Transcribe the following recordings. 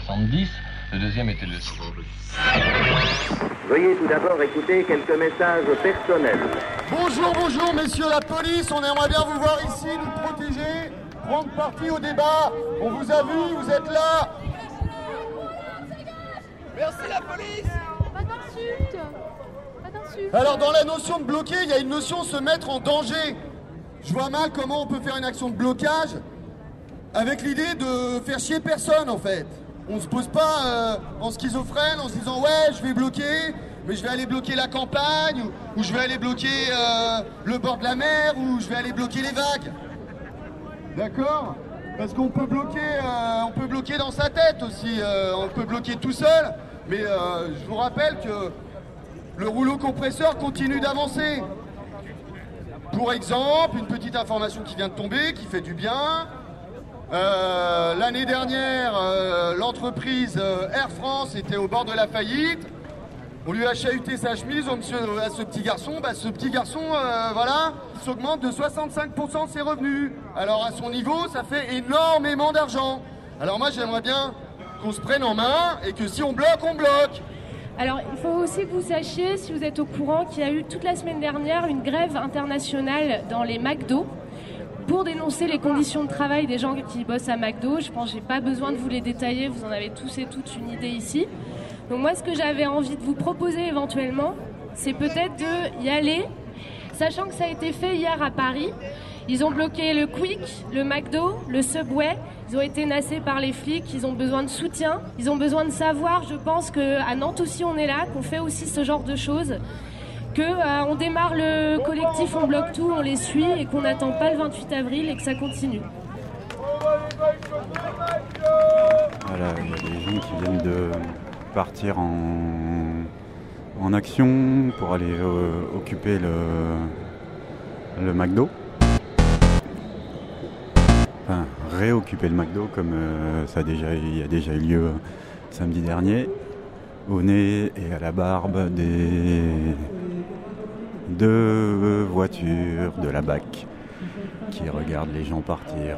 70. Le deuxième était le... Veuillez tout d'abord écouter quelques messages personnels. Bonjour, bonjour, messieurs la police. On aimerait bien vous voir ici, nous protéger, prendre parti au débat. On vous a vu, vous êtes là. Merci la police Pas d'insulte Pas d'insulte Alors, dans la notion de bloquer, il y a une notion se mettre en danger. Je vois mal comment on peut faire une action de blocage avec l'idée de faire chier personne, en fait. On se pose pas euh, en schizophrène en se disant ouais, je vais bloquer, mais je vais aller bloquer la campagne, ou, je vais aller bloquer euh, le bord de la mer, ou je vais aller bloquer les vagues. D'accord? Parce qu'on peut bloquer, euh, on peut bloquer dans sa tête aussi. on peut bloquer tout seul. Mais je vous rappelle que le rouleau compresseur continue d'avancer. Pour exemple, une petite information qui vient de tomber, qui fait du bien. Euh, L'année dernière, euh, l'entreprise euh, Air France était au bord de la faillite. On lui a chahuté sa chemise au monsieur, à ce petit garçon. Bah, ce petit garçon, euh, voilà, s'augmente de 65% de ses revenus. Alors à son niveau, ça fait énormément d'argent. Alors moi, j'aimerais bien qu'on se prenne en main et que si on bloque, on bloque. Alors, il faut aussi que vous sachiez, si vous êtes au courant, qu'il y a eu toute la semaine dernière une grève internationale dans les McDo pour dénoncer les conditions de travail des gens qui bossent à McDo. Je pense que j'ai pas besoin de vous les détailler, vous en avez tous et toutes une idée ici. Donc moi, ce que j'avais envie de vous proposer éventuellement, c'est peut-être de y aller, sachant que ça a été fait hier à Paris. Ils ont bloqué le Quick, le McDo, le Subway. Ils ont été nassés par les flics. Ils ont besoin de soutien. Ils ont besoin de savoir, je pense, qu'à Nantes aussi on est là, qu'on fait aussi ce genre de choses. Que euh, on démarre le collectif, on bloque tout, on les suit et qu'on n'attend pas le 28 avril et que ça continue. Voilà, il y a des gens qui viennent de partir en, action pour aller euh, occuper le, le McDo. Enfin, réoccuper le McDo comme euh, ça a déjà, il y a déjà eu lieu samedi dernier. Au nez et à la barbe des deux voitures de la BAC qui regardent les gens partir.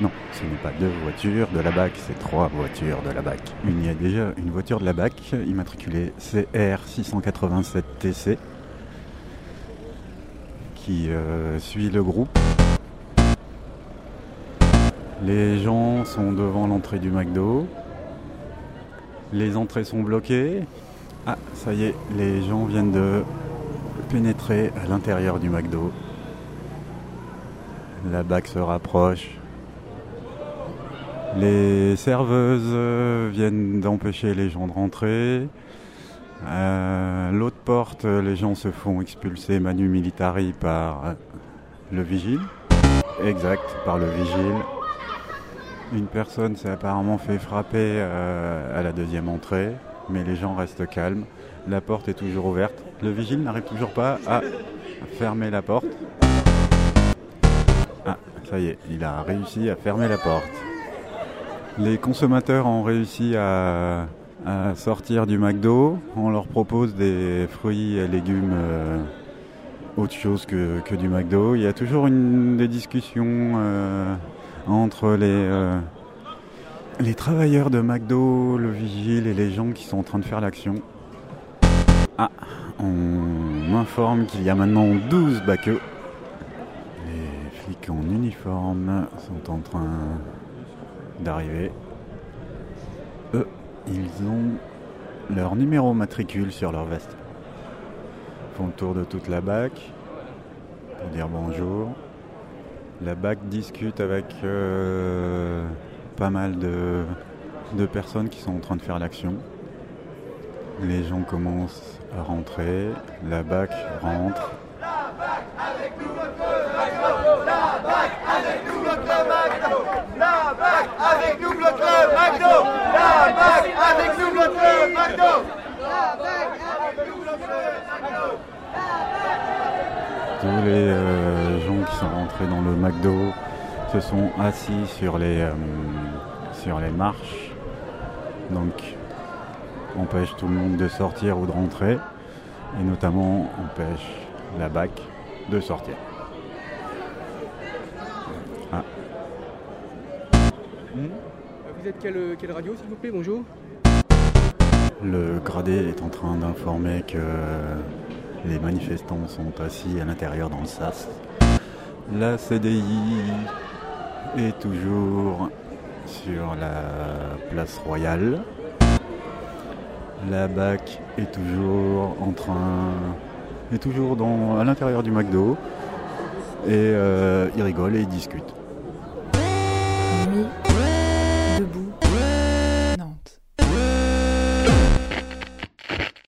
Non, ce n'est pas deux voitures de la BAC, c'est trois voitures de la BAC. Il y a déjà une voiture de la BAC immatriculée CR687TC qui euh, suit le groupe. Les gens sont devant l'entrée du McDo. Les entrées sont bloquées. Ah, ça y est, les gens viennent de pénétrer à l'intérieur du McDo. La BAC se rapproche. Les serveuses euh, viennent d'empêcher les gens de rentrer. Euh, L'autre porte, les gens se font expulser manu militari par le vigile. Exact, par le vigile. Une personne s'est apparemment fait frapper euh, à la deuxième entrée, mais les gens restent calmes. La porte est toujours ouverte. Le vigile n'arrive toujours pas à fermer la porte. Ah, ça y est, il a réussi à fermer la porte. Les consommateurs ont réussi à, sortir du McDo. On leur propose des fruits et légumes euh, autre chose que, que du McDo. Il y a toujours des discussions euh, entre les, euh, les travailleurs de McDo, le vigile et les gens qui sont en train de faire l'action. Ah, on m'informe qu'il y a maintenant 12 baqueux. Les flics en uniforme sont en train d'arriver. Eux, ils ont leur numéro matricule sur leur veste. Ils font le tour de toute la BAC pour dire bonjour. La BAC discute avec euh, pas mal de, de personnes qui sont en train de faire l'action. Les gens commencent à rentrer, la BAC rentre. Avec nous bloque le McDo La BAC avec nous le McDo La BAC avec nous bloque le McDo Tous les euh, sont rentrés dans le McDo se sont assis sur les, euh, sur les marches. Donc empêche tout le monde de sortir ou de rentrer. Et notamment empêche la BAC de sortir. Ah. Vous êtes quelle, quelle radio, s'il vous plaît? Bonjour. Le gradé est en train d'informer que les manifestants sont assis à l'intérieur dans le SAS. La CDI est toujours sur la place royale. La BAC est toujours en train. est toujours dans, à l'intérieur du McDo. Et euh, ils rigolent et ils discutent.